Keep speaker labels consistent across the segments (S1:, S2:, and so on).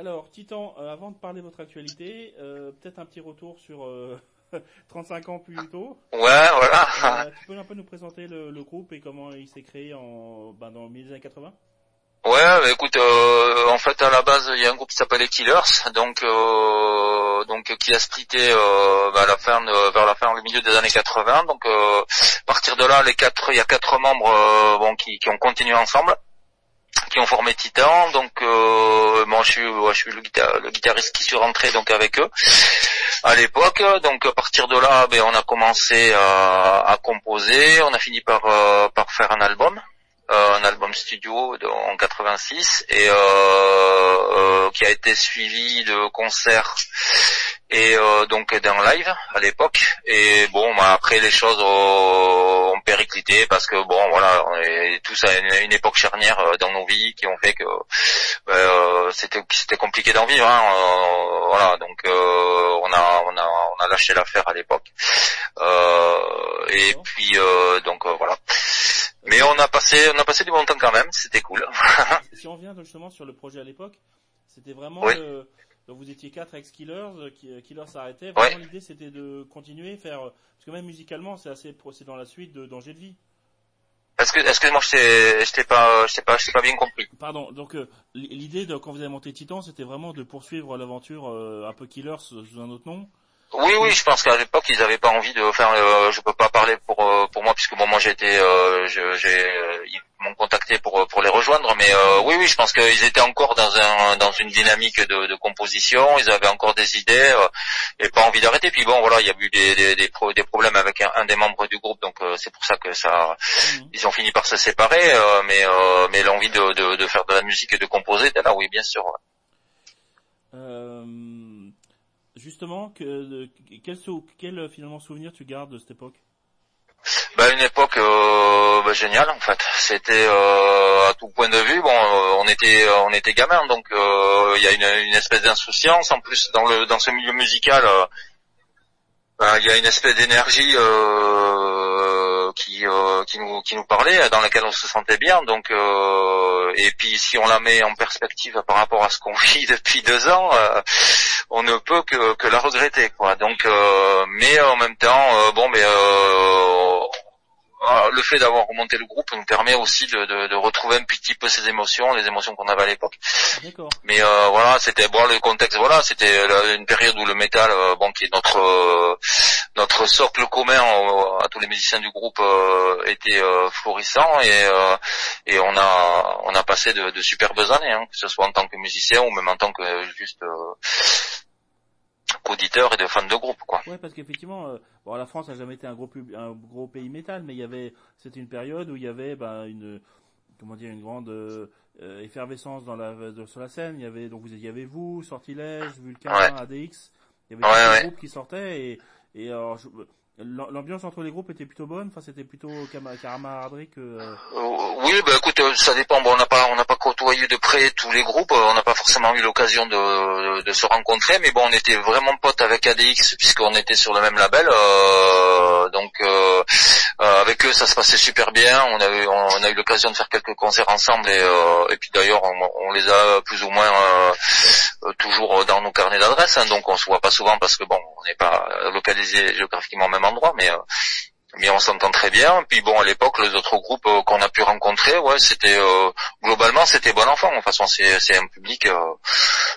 S1: Alors, Titan, euh, avant de parler de votre actualité, euh, peut-être un petit retour sur 35 ans plus tôt.
S2: Ouais, voilà.
S1: tu peux un peu nous présenter le, groupe et comment il s'est créé en, ben, dans les années 80
S2: Ouais, bah, écoute, euh, en fait à la base il y a un groupe qui s'appelle les Killers, donc euh, donc qui a splitté euh, bah, à la fin vers la fin, le milieu des années 80. Donc à partir de là, les quatre, il y a quatre membres bon qui, qui ont continué ensemble, qui ont formé Titan. Donc moi je suis le, guitariste qui suis rentré donc avec eux à l'époque. Donc à partir de là, ben, on a commencé à, composer, on a fini par par faire un album. Euh, un album studio en 86 et euh, euh, qui a été suivi de concerts et donc d'un live à l'époque et bon bah, après les choses parce que bon voilà on est tous à une, époque charnière dans nos vies qui ont fait que c'était c'était compliqué d'en vivre hein, voilà donc on a on a on a lâché l'affaire à l'époque. Et puis donc voilà. Mais on a passé, on a passé du bon temps quand même, c'était cool.
S1: si on revient justement sur le projet à l'époque, c'était vraiment le... donc vous étiez quatre ex-Killers, euh, euh, Killers s'arrêtait. Vraiment l'idée c'était de continuer, faire parce que même musicalement c'est assez, c'est dans la suite de Danger de vie.
S2: Est-ce que, est-ce que moi je t'ai pas, je pas, je pas bien compris.
S1: Pardon. Donc euh, l'idée de quand vous avez monté Titan, c'était vraiment de poursuivre l'aventure un peu Killers sous un autre nom.
S2: Oui, oui, je pense qu'à l'époque ils n'avaient pas envie de faire. Euh, je peux pas parler pour euh, pour moi puisque bon moi j'ai été, euh, j'ai euh, ils m'ont contacté pour pour les rejoindre, mais oui, oui, je pense qu'ils étaient encore dans un dans une dynamique de, de composition. Ils avaient encore des idées et pas envie d'arrêter. Puis bon, voilà, il y a eu des des, des, des problèmes avec un, des membres du groupe, donc c'est pour ça que ça, mhm. ils ont fini par se séparer. mais mais l'envie de, de, de faire de la musique et de composer, là, oui, bien sûr.
S1: Justement, que, quel, quel finalement souvenir tu gardes de cette époque?
S2: Bah, une époque euh, bah, géniale en fait. C'était euh, à tout point de vue. Bon, euh, on était on était gamins, donc il y a une, une espèce d'insouciance. En plus, dans le dans ce milieu musical, bah, il y a une espèce d'énergie qui qui nous qui nous parlait, dans laquelle on se sentait bien. Donc et puis si on la met en perspective par rapport à ce qu'on vit depuis deux ans, on ne peut que, que la regretter quoi. Donc, euh, mais en même temps, euh, bon, mais euh, le fait d'avoir remonté le groupe nous permet aussi de, de, de, retrouver un petit peu ces émotions, les émotions qu'on avait à l'époque. Mais euh, voilà, c'était bon le contexte. Voilà, c'était une période où le métal, bon, qui est notre notre socle commun à tous les musiciens du groupe, était florissant et et on a on a passé de, de superbes années, hein, que ce soit en tant que musicien ou même en tant que juste auditeurs et de fans de groupe quoi.
S1: Ouais parce qu'effectivement euh, bon la France a jamais été un gros un gros pays métal mais il y avait c'était une période où il y avait bah, une comment dire une grande euh, effervescence dans la sur la scène, il y avait donc vous il y avait vous, Sortilège, Vulcan, ADX, il y avait des groupes qui sortaient et et alors je, L'ambiance entre les groupes était plutôt bonne, enfin c'était plutôt camaraderie que. Euh,
S2: oui, bah écoute, euh, ça dépend. Bon, on n'a pas, on n'a pas côtoyé de près tous les groupes. On n'a pas forcément eu l'occasion de, se rencontrer, mais bon, on était vraiment potes avec ADX puisqu'on était sur le même label. Euh, donc euh, avec eux, ça se passait super bien. On a eu, on, a eu l'occasion de faire quelques concerts ensemble et, puis d'ailleurs, on, les a plus ou moins toujours dans nos carnets d'adresses. Hein, donc on se voit pas souvent parce que bon, on n'est pas localisé géographiquement même mais mais on s'entend très bien. Puis bon, à l'époque, les autres groupes euh, qu'on a pu rencontrer, ouais, c'était euh, globalement c'était bon enfant. De toute façon, c'est un public. Euh,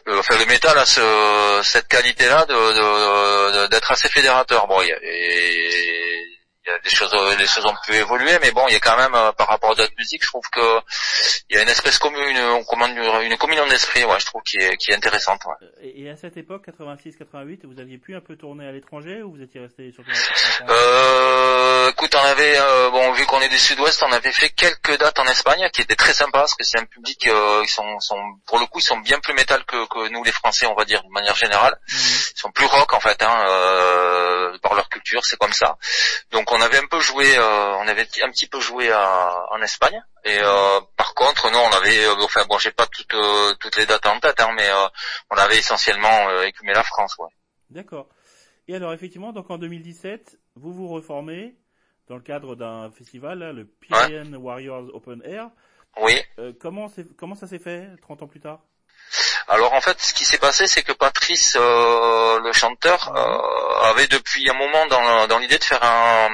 S2: euh, enfin, le métal a ce, cette qualité-là de d'être assez fédérateur. Bon, il y a des choses, les choses ont pu évoluer, mais bon, il y a quand même, euh, par rapport à d'autres musiques, je trouve que il y a une espèce commune, une, une communion d'esprit, ouais, je trouve qui est, qui est intéressante. Ouais.
S1: Et, à cette époque, 86-88, vous aviez pu un peu tourner à l'étranger ou vous étiez resté sur
S2: euh, Écoute, on avait, euh, bon, vu qu'on est du Sud-Ouest, on avait fait quelques dates en Espagne, qui étaient très sympas, parce que c'est un public, euh, ils sont, sont, pour le coup, ils sont bien plus métal que, que nous, les Français, on va dire, de manière générale. Mmh. Ils sont plus rock, en fait, hein, euh, par leur culture, c'est comme ça. Donc on avait un peu joué, euh, on avait un petit peu joué à, en Espagne. Et euh, par contre, non, on avait, euh, enfin bon, j'ai pas toutes toutes les dates en tête, hein, mais on avait essentiellement écumé la France, ouais.
S1: D'accord. Et alors effectivement, donc en 2017, vous vous reformez dans le cadre d'un festival, le Pyrenean Warriors Open Air.
S2: Oui.
S1: comment comment ça s'est fait 30 ans plus tard?
S2: Alors en fait, ce qui s'est passé, c'est que Patrice, euh, le chanteur, euh, avait depuis un moment dans, l'idée de faire un,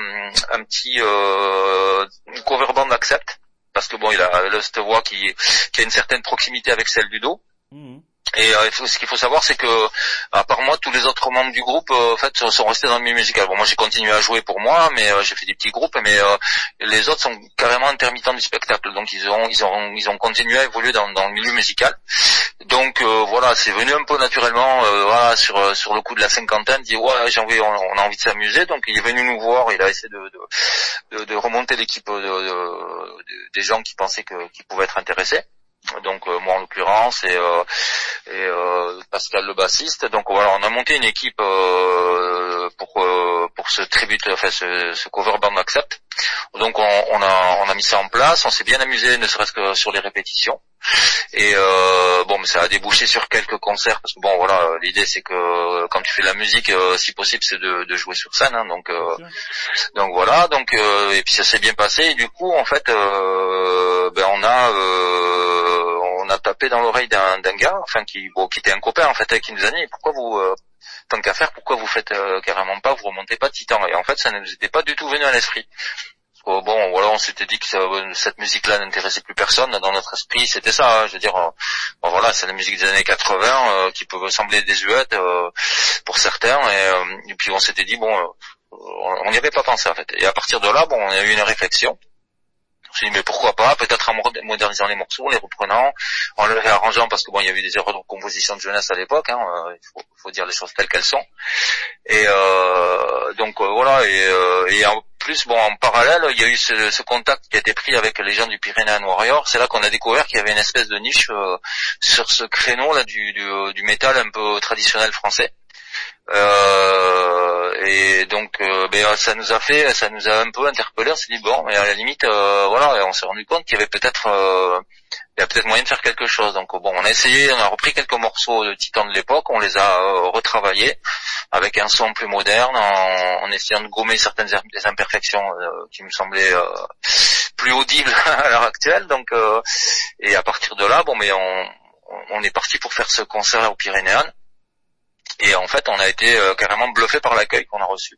S2: petit euh, cover band accept, parce que bon, il a cette voix qui, qui a une certaine proximité avec celle du dos. Mhm. Et euh, ce qu'il faut savoir, c'est que à part moi, tous les autres membres du groupe, euh, en fait, sont restés dans le milieu musical. Bon, moi, j'ai continué à jouer pour moi, mais euh, j'ai fait des petits groupes, mais les autres sont carrément intermittents du spectacle. Donc, ils ont, ils ont, ils ont continué à évoluer dans, dans le milieu musical. Donc, voilà, c'est venu un peu naturellement, voilà, sur sur le coup de la cinquantaine, dit ouais, j'ai envie, on, a envie de s'amuser. Donc, il est venu nous voir, il a essayé de de, de, remonter l'équipe des gens qui pensaient que, qui pouvaient être intéressés donc euh, moi en l'occurrence et, euh, et euh, Pascal le bassiste. Donc voilà, on a monté une équipe pour pour ce tribute, enfin ce, ce cover band accept. Donc on, on, a on a mis ça en place, on s'est bien amusé, ne serait-ce que sur les répétitions. Et euh, bon, mais ça a débouché sur quelques concerts parce que bon, voilà, l'idée c'est que quand tu fais de la musique, si possible, c'est de, de, jouer sur scène. Hein, donc donc voilà, donc et puis ça s'est bien passé. Et du coup, en fait, ben on a on a dans l'oreille d'un gars, enfin qui, était un copain en fait, qui nous a dit pourquoi vous, euh, tant qu'à faire, pourquoi vous faites euh, carrément pas, vous remontez pas Titan? Et en fait, ça ne nous était pas du tout venu à l'esprit. bon, voilà, on s'était dit que cette musique-là n'intéressait plus personne. Dans notre esprit, c'était ça. Hein, je veux dire, euh, voilà, c'est la musique des années 80 qui peut sembler désuète pour certains. Et, et, puis on s'était dit bon, on n'y avait pas pensé en fait. Et à partir de là, bon, on a eu une réflexion. Je me dit mais pourquoi pas, peut-être en modernisant les morceaux, en les reprenant, en les réarrangeant parce que bon il y avait des erreurs de composition de jeunesse à l'époque, hein, euh, il faut, dire les choses telles qu'elles sont. Et euh, donc euh, voilà et, en plus bon en parallèle il y a eu ce, contact qui a été pris avec les gens du Pyrénéen Warrior. C'est là qu'on a découvert qu'il y avait une espèce de niche sur ce créneau là du, du, du métal un peu traditionnel français. Euh, donc, euh, ben, ça nous a fait, ça nous a un peu interpellé. On s'est dit bon, mais à la limite, euh, voilà, on s'est rendu compte qu'il y avait peut-être, il y a peut-être moyen de faire quelque chose. Donc bon, on a essayé, on a repris quelques morceaux de Titan de l'époque, on les a retravaillés avec un son plus moderne, en, essayant de gommer certaines imperfections qui me semblaient plus audibles à l'heure actuelle. Donc, et à partir de là, bon, mais on, on est parti pour faire ce concert au Pyrénéen. Et en fait, on a été euh, carrément bluffé par l'accueil qu'on a reçu.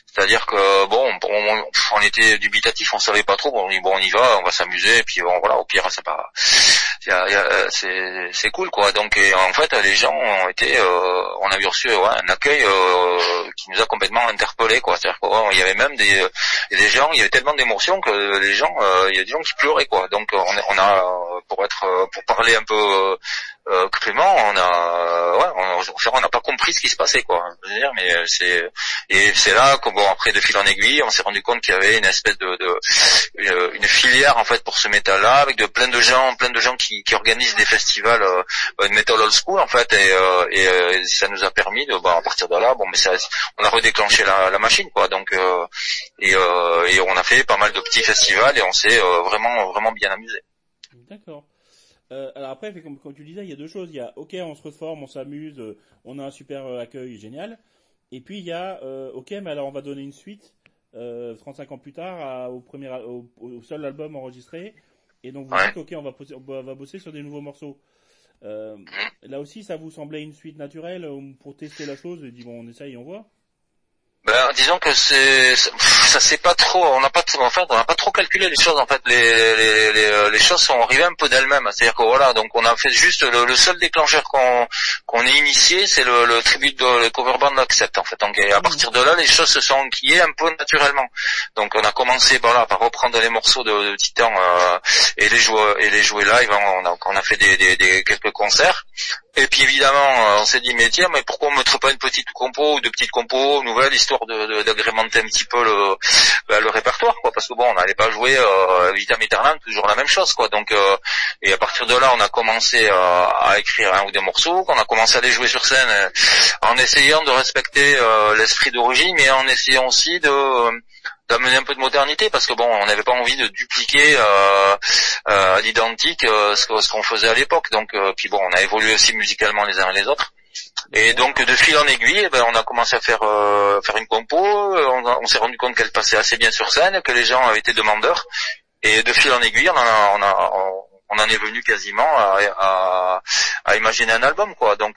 S2: C'est-à-dire que bon, on, on, était dubitatif, on savait pas trop. On dit bon, on y va, on va s'amuser, et puis bon, voilà, au pire, c'est pas, c'est cool quoi. Donc en fait, les gens ont été, euh, on a eu reçu un accueil euh, qui nous a complètement interpellés quoi. C'est-à-dire qu'il y avait même des, des gens, il y avait tellement d'émotions que les gens, il y a des gens qui pleuraient quoi. Donc on, a, pour être, pour parler un peu euh, on a, ouais, on n'a pas compris ce qui se passait, quoi. Je veux dire, mais euh, c'est et c'est là que bon après de fil en aiguille, on s'est rendu compte qu'il y avait une espèce de, de une, filière en fait pour ce métal-là, avec de plein de gens, plein de gens qui, qui organisent des festivals euh, de metal old school en fait, et, euh, euh, ça nous a permis de, bon, à partir de là, bon, mais ça, on a redéclenché la, machine, quoi. Donc et, et on a fait pas mal de petits festivals et on s'est vraiment vraiment bien amusé.
S1: D'accord. Euh, alors après, comme, tu disais, il y a deux choses. Il y a, ok, on se reforme, on s'amuse, euh, on a un super euh, accueil, génial. Et puis il y a, ok, mais alors on va donner une suite, 35 ans plus tard, au, premier, au, seul album enregistré. Et donc vous dites, ok, on va, on va bosser sur des nouveaux morceaux. là aussi, ça vous semblait une suite naturelle pour tester la chose et dit bon, on essaye, on voit.
S2: Ben, disons que c'est ça c'est pas trop on n'a pas en fait on n'a pas trop calculé les choses en fait. Les les, les, euh, les choses sont arrivées un peu d'elles-mêmes. C'est-à-dire que voilà donc on a fait juste le, seul déclencheur qu'on qu'on ait initié c'est le, le tribut de le cover band accept en fait. Donc à mmh. partir de là les choses se sont enquillées un peu naturellement. Donc on a commencé voilà par reprendre les morceaux de, de Titan euh, et les jouer et les jouer live. On a, on a fait des, des, des quelques concerts et puis évidemment, euh, on s'est dit mais tiens, mais pourquoi on mettrait pas une petite compo ou de petites compos nouvelles histoire de d'agrémenter un petit peu le bah, le répertoire quoi. Parce que bon on n'allait pas jouer euh, vitam aeternam toujours la même chose quoi. Donc euh, et à partir de là on a commencé euh, à écrire un ou deux morceaux qu'on a commencé à les jouer sur scène euh, en essayant de respecter l'esprit d'origine mais en essayant aussi de d'amener un peu de modernité parce que bon on n'avait pas envie de dupliquer euh, euh, à l'identique euh, ce qu'on faisait à l'époque donc puis bon on a évolué aussi musicalement les uns et les autres et donc de fil en aiguille, eh ben, on a commencé à faire faire une compo. On, s'est rendu compte qu'elle passait assez bien sur scène, que les gens avaient été demandeurs. Et de fil en aiguille, on a, on a, on en est venu quasiment à, à, imaginer un album, quoi. Donc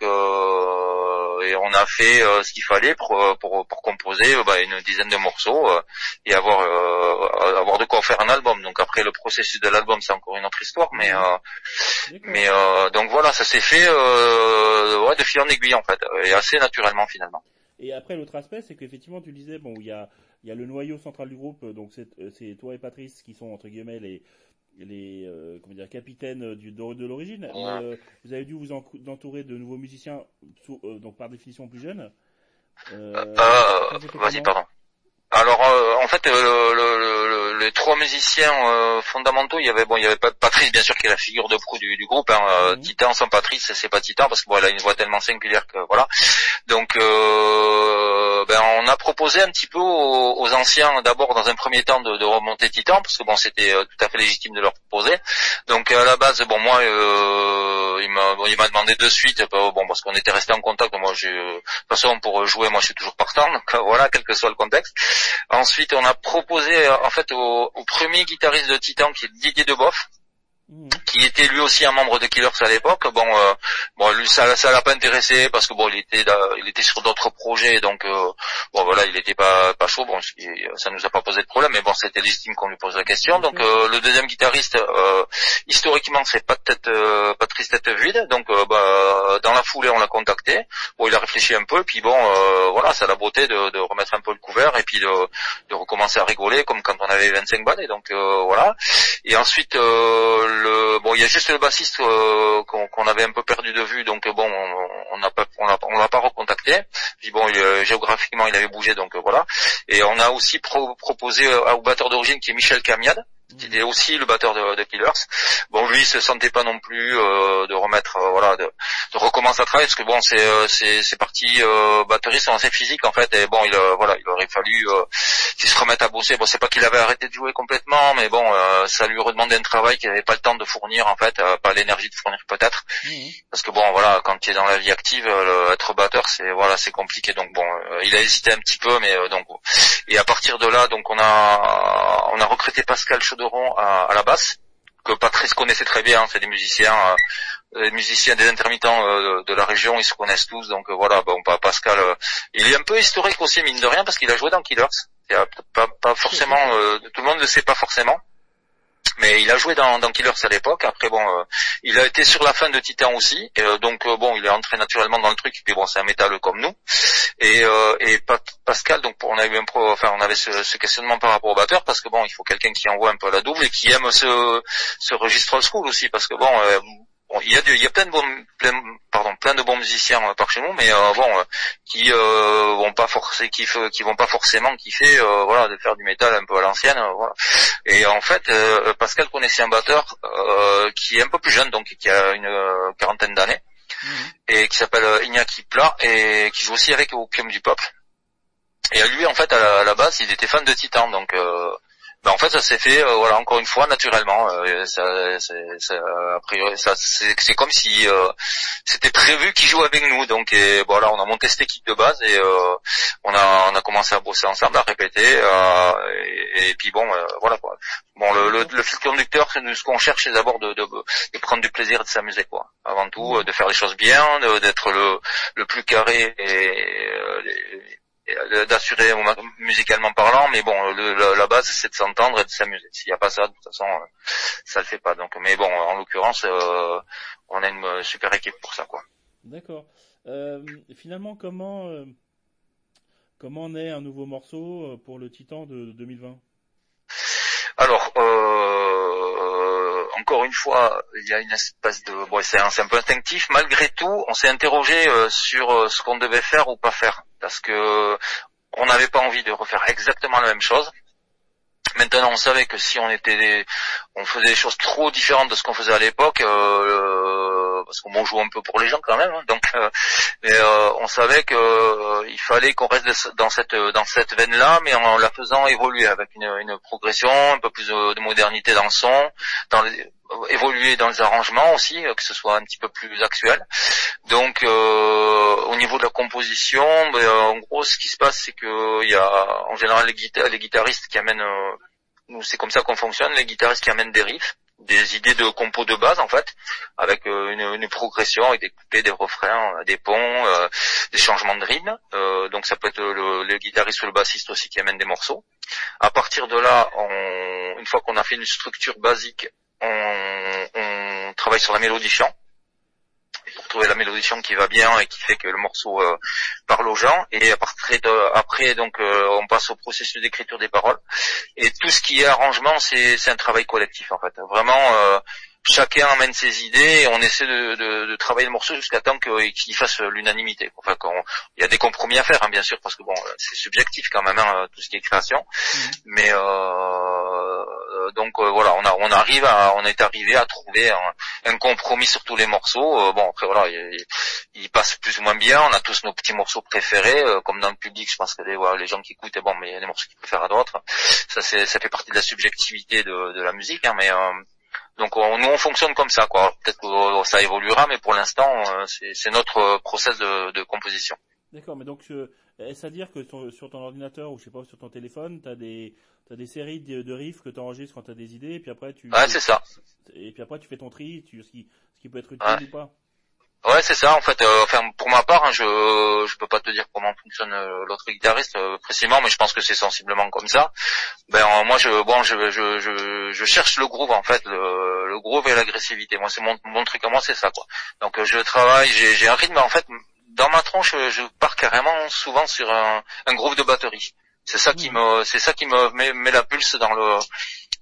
S2: et on a fait ce qu'il fallait pour, pour, pour composer bah, une dizaine de morceaux et avoir avoir de quoi faire un album. Donc après le processus de l'album, c'est encore une autre histoire, mais mais donc voilà, ça s'est fait ouais, de fil en aiguille en fait, et assez naturellement finalement.
S1: Et après, l'autre aspect, c'est qu'effectivement, tu disais, bon, il y a, il y a le noyau central du groupe, donc euh, c'est toi et Patrice qui sont, entre guillemets, les, les euh, comment dire, capitaines du, de, l'origine. Euh, vous avez dû vous entourer de nouveaux musiciens, donc par définition plus jeunes.
S2: Vas-y, pardon. Alors euh, en fait euh, le, les trois musiciens euh, fondamentaux, il y avait bon il y avait pas Patrice bien sûr qui est la figure de proue du, groupe. Hein, mhm. Titan sans Patrice c'est pas Titan parce que bon elle a une voix tellement singulière que voilà. Donc ben on a proposé un petit peu aux, anciens d'abord dans un premier temps de, de, remonter Titan parce que bon c'était tout à fait légitime de leur proposer. Donc à la base bon moi il m'a il m'a demandé de suite bon parce qu'on était resté en contact. Moi j'ai de toute façon pour jouer moi je suis toujours partant donc voilà quel que soit le contexte. Ensuite, on a proposé en fait au, premier guitariste de Titan qui est Didier Deboff. Qui était lui aussi un membre de Killers à l'époque. Bon, euh, bon, lui ça, ça l'a pas intéressé parce que bon, il était, il était sur d'autres projets, donc euh, bon voilà, il était pas pas chaud. Bon, ça nous a pas posé de problème, mais bon, c'était légitime qu'on lui pose la question. Donc euh, le deuxième guitariste, historiquement, c'est pas tête, Patrice tête vide. Donc bah, dans la foulée, on l'a contacté. Bon, il a réfléchi un peu, puis bon, voilà, ça a la beauté de, de, remettre un peu le couvert et puis de, de recommencer à rigoler comme quand on avait 25 balles. Et donc voilà. Et ensuite, le, bon, il y a juste le bassiste qu'on avait un peu perdu de vue, donc bon, on n'a pas, on l'a pas recontacté. Puis bon, géographiquement, il avait bougé, donc voilà. Et on a aussi proposé au batteur d'origine qui est Michel Camiade, il est aussi le batteur de, de, Killers. Bon, lui, il se sentait pas non plus euh, de remettre, euh, voilà, de, de, recommencer à travailler parce que bon, c'est euh, c'est c'est parti euh, batterie, c'est assez physique en fait. Et bon, il voilà, il aurait fallu qu'il se remette à bosser. Bon, c'est pas qu'il avait arrêté de jouer complètement, mais bon, ça lui redemandait un travail qu'il n'avait pas le temps de fournir en fait, pas l'énergie de fournir peut-être. Mmh. Parce que bon, voilà, quand tu es dans la vie active, être batteur, c'est voilà, c'est compliqué. Donc bon, il a hésité un petit peu, mais donc et à partir de là, donc on a on a recruté Pascal Chaudot à, la basse, que Patrice connaissait très bien, c'est des musiciens, euh, des musiciens des intermittents euh, de la région, ils se connaissent tous, donc euh, voilà, bon, Pascal, il est un peu historique aussi, mine de rien, parce qu'il a joué dans Killers. Pas, pas forcément, tout le monde ne le sait pas forcément mais il a joué dans, dans Killers à l'époque. Après bon, euh, il a été sur la fin de Titan aussi, euh, donc euh, bon, il est entré naturellement dans le truc. Puis bon, c'est un métal comme nous. Et, et Pascal, donc on a eu un pro, enfin on avait ce, questionnement par rapport au batteur parce que bon, il faut quelqu'un qui envoie un peu la double et qui aime ce, ce registre old school aussi parce que bon, il y a, il y a plein de bons, plein, pardon, plein de bons musiciens euh, par chez nous, mais euh, bon, euh, qui euh, vont pas forcer, qui, qui vont pas forcément kiffer, voilà, de faire du métal un peu à l'ancienne, voilà. Et en fait, Pascal connaissait un batteur qui est un peu plus jeune, donc qui a une quarantaine d'années, mhm. et qui s'appelle Iñaki Pla, et qui joue aussi avec Opium du Peuple. Et lui, en fait, à la, à la base, il était fan de Titan, donc ben, en fait, ça s'est fait, euh, voilà, encore une fois, naturellement. Euh, ça, c'est, a priori, ça, c'est, comme si euh, c'était prévu qu'il joue avec nous. Donc, et, voilà, on a monté cette équipe de base et on a, on a commencé à bosser ensemble, à répéter. Et, puis bon, voilà quoi. Bon, le, le, fil conducteur, c'est ce qu'on cherche, c'est d'abord de, de, de, prendre du plaisir et de s'amuser, quoi. Avant tout, de faire les choses bien, d'être le, le plus carré et euh, d'assurer musicalement parlant, mais bon, le, la base c'est de s'entendre et de s'amuser. S'il n'y a pas ça, de toute façon, euh, ça le fait pas. Donc, mais bon, en l'occurrence, euh, on a une super équipe pour ça, quoi.
S1: D'accord. Euh, finalement, comment comment naît un nouveau morceau pour le Titan de, 2020
S2: Alors, encore une fois, il y a une espèce de, bon, c'est un, un, peu instinctif. Malgré tout, on s'est interrogé sur ce qu'on devait faire ou pas faire parce que on n'avait pas envie de refaire exactement la même chose. Maintenant, on savait que si on était, on faisait des choses trop différentes de ce qu'on faisait à l'époque, euh, parce qu'on joue un peu pour les gens quand même, hein, donc, euh, euh, on savait qu'il fallait qu'on reste dans cette dans cette veine-là, mais en la faisant évoluer avec une, une progression, un peu plus de, modernité dans le son, dans les, évoluer dans les arrangements aussi, que ce soit un petit peu plus actuel. Donc euh, au niveau de la composition, ben, en gros ce qui se passe c'est que il y a en général les, guitaristes qui amènent, euh, c'est comme ça qu'on fonctionne, les guitaristes qui amènent des riffs des idées de compos de base en fait, avec euh, une, progression, avec des coupés, des refrains, des ponts, des changements de rythme. donc ça peut être le, guitariste ou le bassiste aussi qui amène des morceaux. À partir de là, une fois qu'on a fait une structure basique, on, on travaille sur la mélodie chant pour trouver la mélodie qui va bien et qui fait que le morceau euh, parle aux gens. Et après, après donc, euh, on passe au processus d'écriture des paroles. Et tout ce qui est arrangement, c'est un travail collectif en fait. Vraiment, euh, chacun amène ses idées et on essaie de, de, de travailler le morceau jusqu'à temps qu'il fasse l'unanimité. Enfin, il y a des compromis à faire, hein, bien sûr, parce que bon, c'est subjectif quand même hein, tout ce qui est création. Mmh. Mais euh, donc euh, voilà, on, a, on arrive, à, on est arrivé à trouver un, compromis sur tous les morceaux. Euh, bon après voilà, il, il, passe plus ou moins bien. On a tous nos petits morceaux préférés, euh, comme dans le public, je pense que les, voilà, les gens qui écoutent, bon, mais il y a des morceaux qu'ils préfèrent à d'autres. Ça ça fait partie de la subjectivité de, la musique, hein, mais donc on, nous on fonctionne comme ça quoi. Peut-être que euh, ça évoluera, mais pour l'instant euh, c'est notre process de, de composition.
S1: D'accord, mais donc euh, est-ce à dire que sur ton ordinateur ou je sais pas sur ton téléphone, tu as des t'as des séries de, de riffs que tu enregistres quand tu as des idées et puis après tu
S2: Ouais, c'est ça.
S1: Et puis après tu fais ton tri, tu ce qui ce qui peut être utile ou pas.
S2: Ouais, c'est ça. En fait, euh, enfin pour ma part, hein, je je peux pas te dire comment fonctionne euh, l'autre guitariste euh, précisément, mais je pense que c'est sensiblement comme ça. Ben moi, je bon, je je je, je cherche le groove en fait, le, le groove et l'agressivité. Moi, c'est mon mon truc à moi, c'est ça quoi. Donc je travaille, j'ai j'ai un rythme en fait. Dans ma tronche, je pars carrément souvent sur un, un groove de batterie. C'est ça qui mmh. me c'est ça qui me met, met, la pulse dans le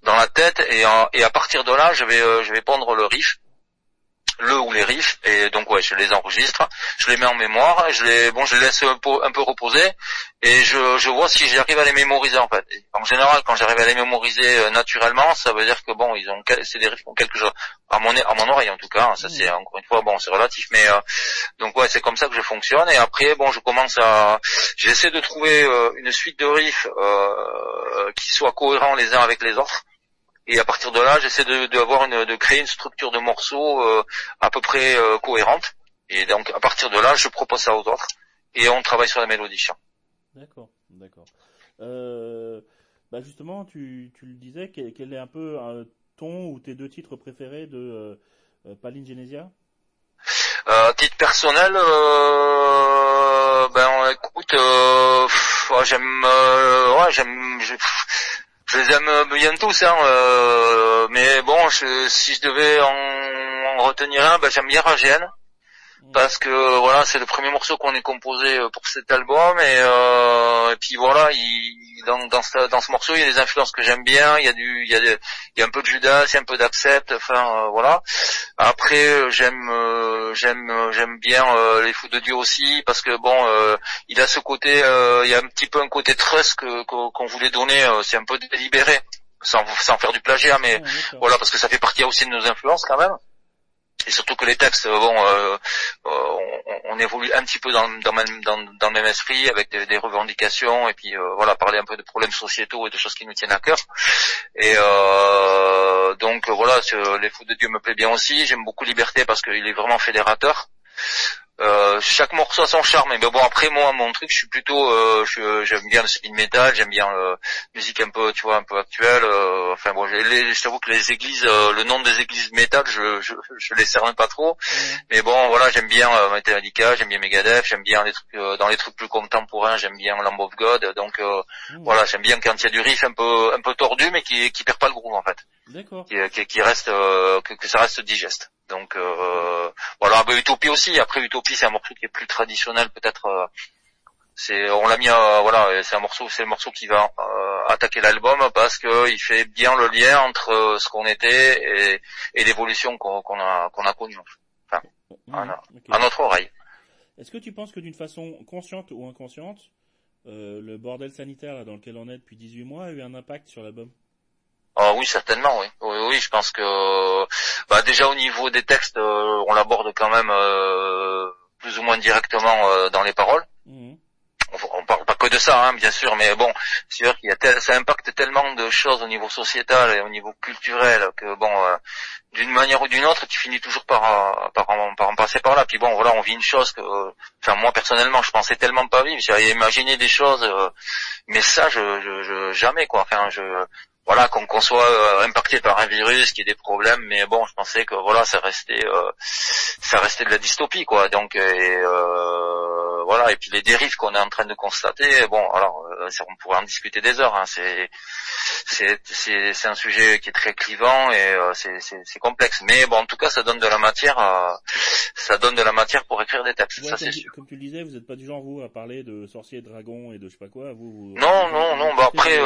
S2: dans la tête et, et à partir de là, je vais je vais pondre le riff le ou les riffs et donc ouais je les enregistre je les mets en mémoire je les bon je les laisse un peu, un peu reposer et je, je vois si j'arrive à les mémoriser en fait. En général quand j'arrive à les mémoriser euh, naturellement ça veut dire que bon ils ont c'est des riffs ont quelque chose à mon à mon oreille en tout cas ça c'est encore une fois bon c'est relatif mais euh, donc ouais c'est comme ça que je fonctionne et après bon je commence à j'essaie de trouver euh, une suite de riffs qui soient cohérents les uns avec les autres et à partir de là, j'essaie de, de, une, de créer une structure de morceaux euh, à peu près euh, cohérente. Et donc à partir de là, je propose ça aux autres et on travaille sur la mélodie.
S1: D'accord, d'accord. Euh, bah justement, tu, tu le disais, quel, est un peu ton ou tes deux titres préférés de euh, Paline Genesia?
S2: Euh, titre personnel, ben écoute, j'aime, ouais, j'aime, je les aime bien tous, hein, euh, mais bon, si je devais en, retenir un, bah, j'aime bien Ragène parce que voilà c'est le premier morceau qu'on ait composé euh, pour cet album et, euh, et puis voilà il, dans, dans, ce, dans ce morceau il y a des influences que j'aime bien il y a du il y a, il y a un peu de Judas il y a un peu d'Accept enfin euh, voilà. Après euh, j'aime j'aime j'aime bien les fous de Dieu aussi parce que bon il a ce côté il y a un petit peu un côté trust que qu'on voulait donner c'est un peu délibéré sans sans faire du plagiat mais voilà parce que ça fait partie aussi de nos influences quand même et surtout que les textes, bon, euh, euh, on, évolue un petit peu dans, dans, dans, dans le même esprit, avec des, des revendications, et puis euh, voilà, parler un peu de problèmes sociétaux et de choses qui nous tiennent à cœur. Et euh, donc voilà, les fous de Dieu me plaît bien aussi. J'aime beaucoup Liberté parce qu'il est vraiment fédérateur. Euh, chaque morceau a son charme, mais bon après moi mon truc je suis plutôt euh, j'aime bien le speed metal, j'aime bien la musique un peu tu vois un peu actuelle. Euh, enfin bon, les, je t'avoue que les églises, euh, le nom des églises metal, je je, je les cernes pas trop. Mais bon voilà, j'aime bien Metallica, j'aime bien Megadeth, j'aime bien les trucs dans les trucs plus contemporains, j'aime bien Lamb of God. Donc voilà, j'aime bien quand il y a du riff un peu un peu tordu, mais qui qui perd pas le groove en fait. Qui, qui, reste que, que ça reste digeste. Donc euh, voilà, bah, Utopie aussi. Après Utopie, c'est un morceau qui est plus traditionnel, peut-être. Euh, c'est, on l'a mis, voilà, c'est un morceau, c'est le morceau qui va euh, attaquer l'album parce que il fait bien le lien entre ce qu'on était et, l'évolution qu'on, a qu'on a connue. Enfin, à, notre oreille.
S1: Est-ce que tu penses que d'une façon consciente ou inconsciente, le bordel sanitaire dans lequel on est depuis 18 mois a eu un impact sur l'album?
S2: Ah oui, certainement, oui. oui. Oui, je pense que bah, déjà au niveau des textes, euh, on l'aborde quand même euh, plus ou moins directement euh, dans les paroles. Mhm. On, on, parle pas que de ça, hein, bien sûr, mais bon, c'est sûr qu'il y a tel, ça impacte tellement de choses au niveau sociétal et au niveau culturel que bon, d'une manière ou d'une autre, tu finis toujours par, par, par, en passer par là. Puis bon, voilà, on vit une chose que, enfin moi personnellement, je pensais tellement pas vivre. J'avais imaginé des choses, mais ça, je, je, je, jamais quoi. Enfin, je voilà qu'on soit euh, impacté par un virus, qu'il y ait des problèmes, mais bon, je pensais que voilà, ça restait, euh, ça restait de la dystopie, quoi. Donc, euh, voilà, et puis les dérives qu'on est en train de constater, bon, alors, on pourrait en discuter des heures. Hein, c'est, c'est, c'est, un sujet qui est très clivant et c'est, c'est, complexe. Mais bon, en tout cas, ça donne de la matière, ça donne de la matière pour écrire des textes, ça c'est sûr.
S1: Comme tu le disais, vous n'êtes pas du genre vous à parler de sorciers, dragons et de je sais pas quoi. Vous,
S2: non, non, non. Bah après.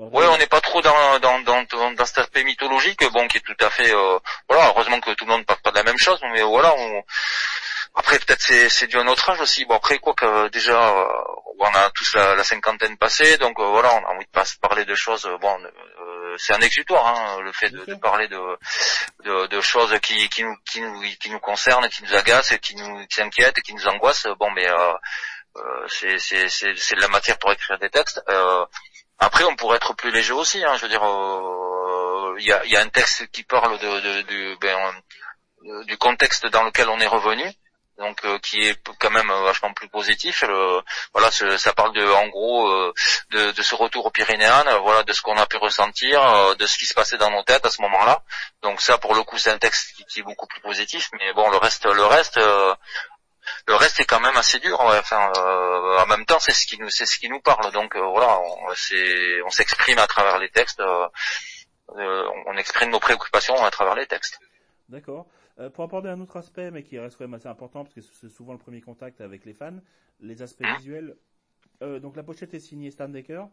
S2: Oui, on n'est pas trop dans, dans, dans, dans, cet aspect mythologique, bon, qui est tout à fait, euh, voilà, heureusement que tout le monde ne parle pas de la même chose, mais voilà, on, après peut-être c'est, c'est dû à notre âge aussi. Bon après quoi que déjà euh, on a tous la, cinquantaine passée, donc euh, voilà, on a envie de pas parler de choses. bon, c'est un exutoire, hein, le fait de, de parler de, de, de, choses qui, qui, nous, qui, nous, qui nous concernent, qui nous agacent, qui nous qui inquiètent, qui nous angoissent. Bon, mais c'est, c'est, c'est, c'est de la matière pour écrire des textes. Après, on pourrait être plus léger aussi. Hein, je veux dire, euh, il y, a, y, a, un texte qui parle de, de, de ben, euh, du contexte dans lequel on est revenu, donc euh, qui est quand même vachement plus positif. voilà, ça parle de, en gros, de, de, ce retour aux Pyrénéennes, voilà, de ce qu'on a pu ressentir, de ce qui se passait dans nos têtes à ce moment-là. Donc ça, pour le coup, c'est un texte qui, qui, est beaucoup plus positif. Mais bon, le reste, le reste, le reste est quand même assez dur. Enfin, euh, en même temps, c'est ce qui nous, c'est ce qui nous parle. Donc euh, voilà, on, on s'exprime à travers les textes. Euh, on exprime nos préoccupations à travers les textes.
S1: D'accord. pour aborder un autre aspect, mais qui reste quand même assez important, parce que c'est souvent le premier contact avec les fans, les aspects hein visuels. donc la pochette est signée Stan Decker.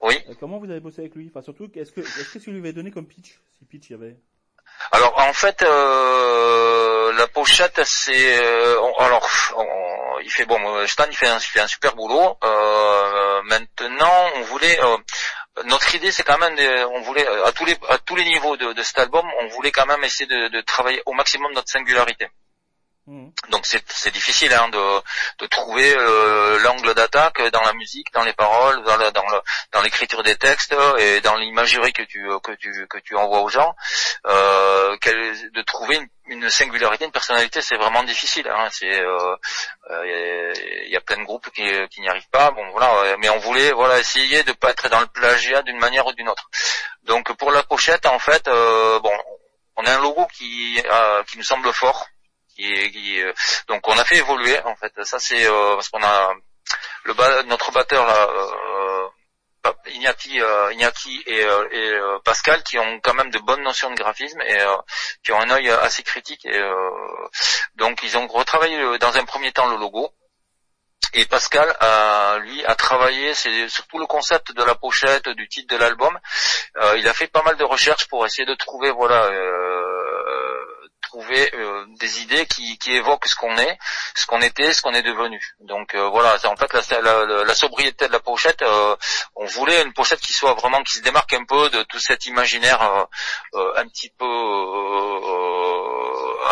S2: Oui.
S1: comment vous avez bossé avec lui? Enfin surtout, est-ce que est-ce que tu lui avais donné comme pitch, si pitch il y avait
S2: alors en fait, euh, la pochette, c'est euh, alors il fait bon, Stan il fait un, super boulot. Euh, maintenant, on voulait notre idée, c'est quand même, on voulait à tous les à tous les niveaux de, de cet album, on voulait quand même essayer de, de travailler au maximum notre singularité. Mhm. Donc c'est difficile hein, de, trouver euh, l'angle d'attaque dans la musique, dans les paroles, dans, dans, dans l'écriture des textes et dans l'imagerie que tu que tu que tu envoies aux gens. Euh, de trouver une, singularité, une personnalité, c'est vraiment difficile. Hein. Il euh, y a plein de groupes qui, qui n'y arrivent pas. Bon voilà, mais on voulait voilà essayer de pas être dans le plagiat d'une manière ou d'une autre. Donc pour la pochette, en fait, bon, on a un logo qui qui nous semble fort euh, donc on a fait évoluer en fait. Ça c'est euh, parce qu'on a le notre batteur là, euh, Iñaki, et, Pascal qui ont quand même de bonnes notions de graphisme et qui ont un œil assez critique et donc ils ont retravaillé dans un premier temps le logo et Pascal lui a travaillé c'est surtout le concept de la pochette du titre de l'album il a fait pas mal de recherches pour essayer de trouver voilà trouver euh, des idées qui, qui, évoquent ce qu'on est, ce qu'on était, ce qu'on est devenu. Donc euh, voilà, c'est en fait la, sobriété de la pochette. Euh, on voulait une pochette qui soit vraiment qui se démarque un peu de tout cet imaginaire un petit peu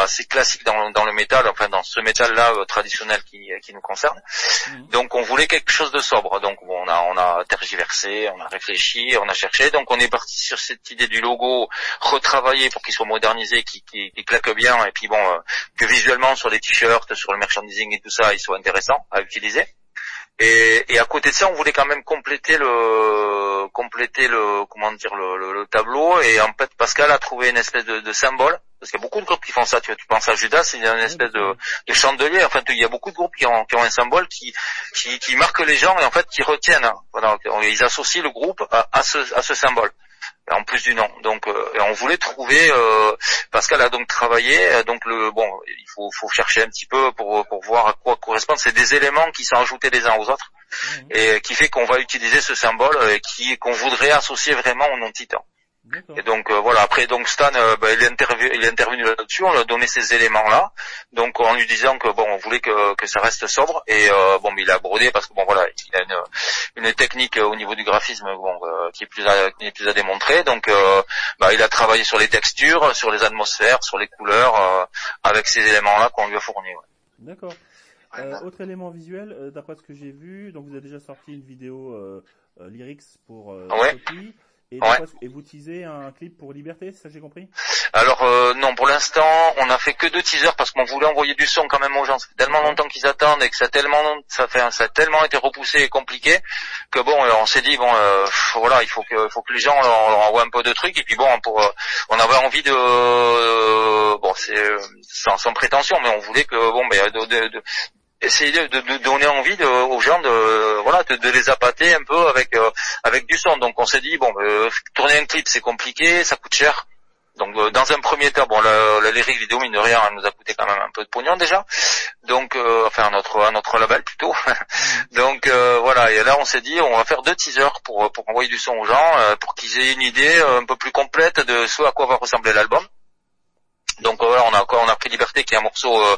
S2: assez classique dans, dans, le métal, enfin dans ce métal-là traditionnel qui, qui, nous concerne. Mhm. Donc on voulait quelque chose de sobre. Donc bon, on a on a tergiversé, on a réfléchi, on a cherché. Donc on est parti sur cette idée du logo retravaillé pour qu'il soit modernisé, qui, qui, qui claque bien et puis bon euh, que visuellement sur les t-shirts, sur le merchandising et tout ça, ils soient intéressants à utiliser. Et, à côté de ça, on voulait quand même compléter le compléter le comment dire le, le, tableau. Et en fait, Pascal a trouvé une espèce de, symbole parce qu'il y a beaucoup de groupes qui font ça. Tu, tu penses à Judas, c'est une espèce de, de chandelier. Enfin, il y a beaucoup de groupes qui ont, qui ont un symbole qui, qui, marque les gens et en fait qui retiennent. Ils associent le groupe à ce, à ce symbole en plus du nom. Donc euh, on voulait trouver euh, Pascal a donc travaillé euh, donc le bon il faut, faut chercher un petit peu pour pour voir à quoi correspondent c'est des éléments qui sont ajoutés les uns aux autres mmh. et qui fait qu'on va utiliser ce symbole et qui qu'on voudrait associer vraiment au nom Titan. Et donc euh, voilà, après donc Stan, euh, bah, il, est il est intervenu là-dessus, on lui a donné ces éléments-là, donc en lui disant que bon, on voulait que, que ça reste sobre, et euh, bon, mais il a brodé parce que bon voilà, il a une, une technique au niveau du graphisme bon, qui est plus à, qui est plus à démontrer, donc bah, il a travaillé sur les textures, sur les atmosphères, sur les couleurs, avec ces éléments-là qu'on lui a fournis. Ouais.
S1: D'accord. autre élément visuel, d'après ce que j'ai vu, donc vous avez déjà sorti une vidéo lyrics pour
S2: ouais.
S1: Et, vous teasez un clip pour Liberté, ça j'ai compris?
S2: Alors euh, non, pour l'instant, on a fait que deux teasers parce qu'on voulait envoyer du son quand même aux gens. Ça fait tellement longtemps qu'ils attendent et que ça a tellement, ça fait, ça a tellement été repoussé et compliqué que bon, euh, on s'est dit bon, euh, voilà, il faut que, faut que les gens leur, leur envoient un peu de trucs et puis bon, pour, euh, on avait envie de, euh, bon, c'est sans, sans prétention, mais on voulait que bon, ben, de, de, de essayer de, de, donner envie de, aux gens de voilà de, de, les appâter un peu avec euh, avec du son donc on s'est dit bon euh, tourner un clip c'est compliqué ça coûte cher donc euh, dans un premier temps, bon, la, la lyrique vidéo mine de rien, elle nous a coûté quand même un peu de pognon déjà. Donc, euh, enfin notre notre label plutôt. Donc euh, voilà, et là on s'est dit, on va faire deux teasers pour pour envoyer du son aux gens, euh, pour qu'ils aient une idée un peu plus complète de ce à quoi va ressembler l'album. Donc voilà, on a on a pris Liberté qui est un morceau, euh,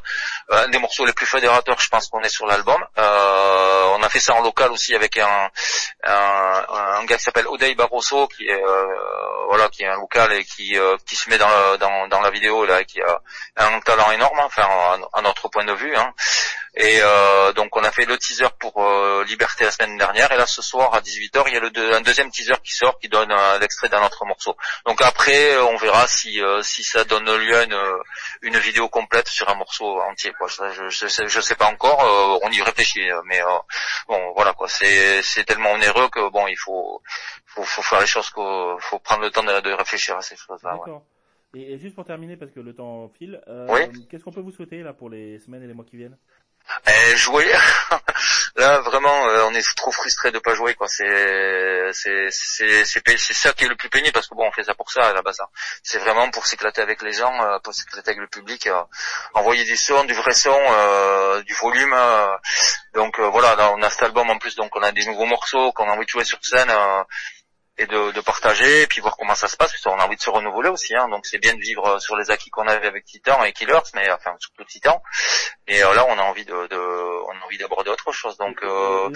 S2: un des morceaux les plus fédérateurs, je pense qu'on est sur l'album. Euh, fait ça en local aussi avec un un, un gars qui s'appelle Odey Barroso qui est euh, voilà qui est un local et qui euh, qui se met dans, dans dans la vidéo là, et qui a un talent énorme, hein, enfin à, notre point de vue. Hein. Et euh, donc on a fait le teaser pour euh, Liberté la semaine dernière et là ce soir à 18h il y a le un deuxième teaser qui sort qui donne l'extrait d'un autre morceau. Donc après on verra si si ça donne lieu à une, une vidéo complète sur un morceau entier. Quoi. Je, je, sais, je sais pas encore, on y réfléchit, mais bon voilà quoi. C'est c'est tellement onéreux que bon il faut faut, faut faire les choses qu'il faut prendre le temps de, de réfléchir à ces choses-là.
S1: D'accord. Et, et, juste pour terminer, parce que le temps file, euh,
S2: oui
S1: qu'est-ce qu'on peut vous souhaiter là pour les semaines et les mois qui viennent?
S2: Eh, jouer. Là, vraiment, euh, on est trop frustré de pas jouer, quoi. C'est, c'est, c'est, ça qui est le plus pénible parce que bon, on fait ça pour ça la base. Hein. C'est vraiment pour s'éclater avec les gens, euh, pour s'éclater avec le public, euh, envoyer du son, du vrai son, euh, du volume. donc voilà, là, on a cet album en plus, donc on a des nouveaux morceaux qu'on a envie de jouer sur scène et de, de, partager et puis voir comment ça se passe parce qu'on a envie de se renouveler aussi hein, donc c'est bien de vivre sur les acquis qu'on avait avec Titan et Killers mais enfin surtout Titan. Et euh, là on a envie de, de on a envie d'aborder autre chose. Donc euh,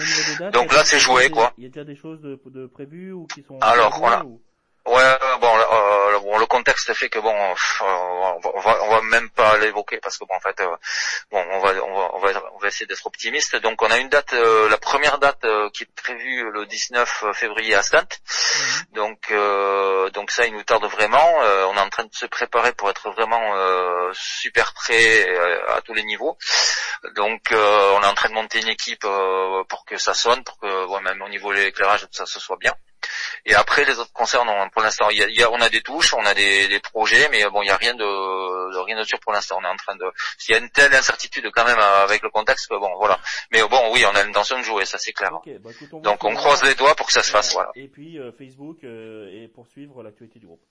S2: donc là c'est joué quoi.
S1: il y a déjà des choses de, de prévues ou qui sont
S2: alors voilà ou... Ouais, bon, euh, bon, le contexte fait que bon, euh, on, va, on va même pas l'évoquer parce que bon, en fait, euh, bon, on va, on va, on va, on va essayer d'être optimiste. Donc, on a une date, euh, la première date qui est prévue le 19 février à Stant. Mhm. Donc, donc ça, il nous tarde vraiment. on est en train de se préparer pour être vraiment super prêt à tous les niveaux. Donc, on est en train de monter une équipe pour que ça sonne, pour que, même au niveau de l'éclairage, tout ça, se soit bien. Et après les autres concerts, non, pour l'instant, y a, on a des touches, on a des, des projets, mais bon, il n'y a rien de, de, rien de sûr pour l'instant. On est en train de, il y a une telle incertitude quand même avec le contexte que bon, voilà. Mais bon, oui, on a l'intention de jouer, ça c'est clair.
S1: Okay, bah, on
S2: Donc on croise les doigts pour que ça se fasse, voilà.
S1: Et puis euh, Facebook euh, et poursuivre l'actualité du groupe.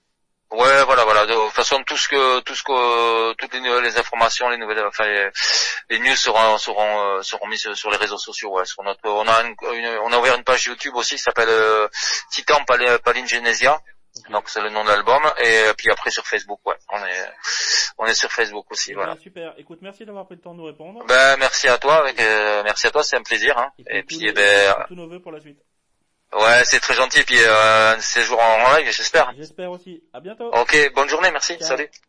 S2: Ouais, voilà, voilà. De toute façon, tout ce que, tout ce que, toutes les, les informations, les nouvelles, enfin, les, les news seront, seront, euh, seront mises sur les réseaux sociaux. Ouais, sur notre, on a, une, on a ouvert une page YouTube aussi qui s'appelle euh, Titan Paline Genesia. Donc c'est le nom de l'album. Et puis après sur Facebook, ouais, on est, on est sur Facebook aussi, voilà.
S1: super. Écoute, merci d'avoir pris le temps de nous répondre.
S2: Ben merci à toi, avec, euh, merci à toi, c'est un plaisir. Hein. Et, puis, eh ben,
S1: tous nos voeux pour la suite.
S2: Ouais, c'est très gentil. Puis euh, ces jours en live, j'espère.
S1: J'espère aussi. À bientôt.
S2: Ok, bonne journée, merci. Salut.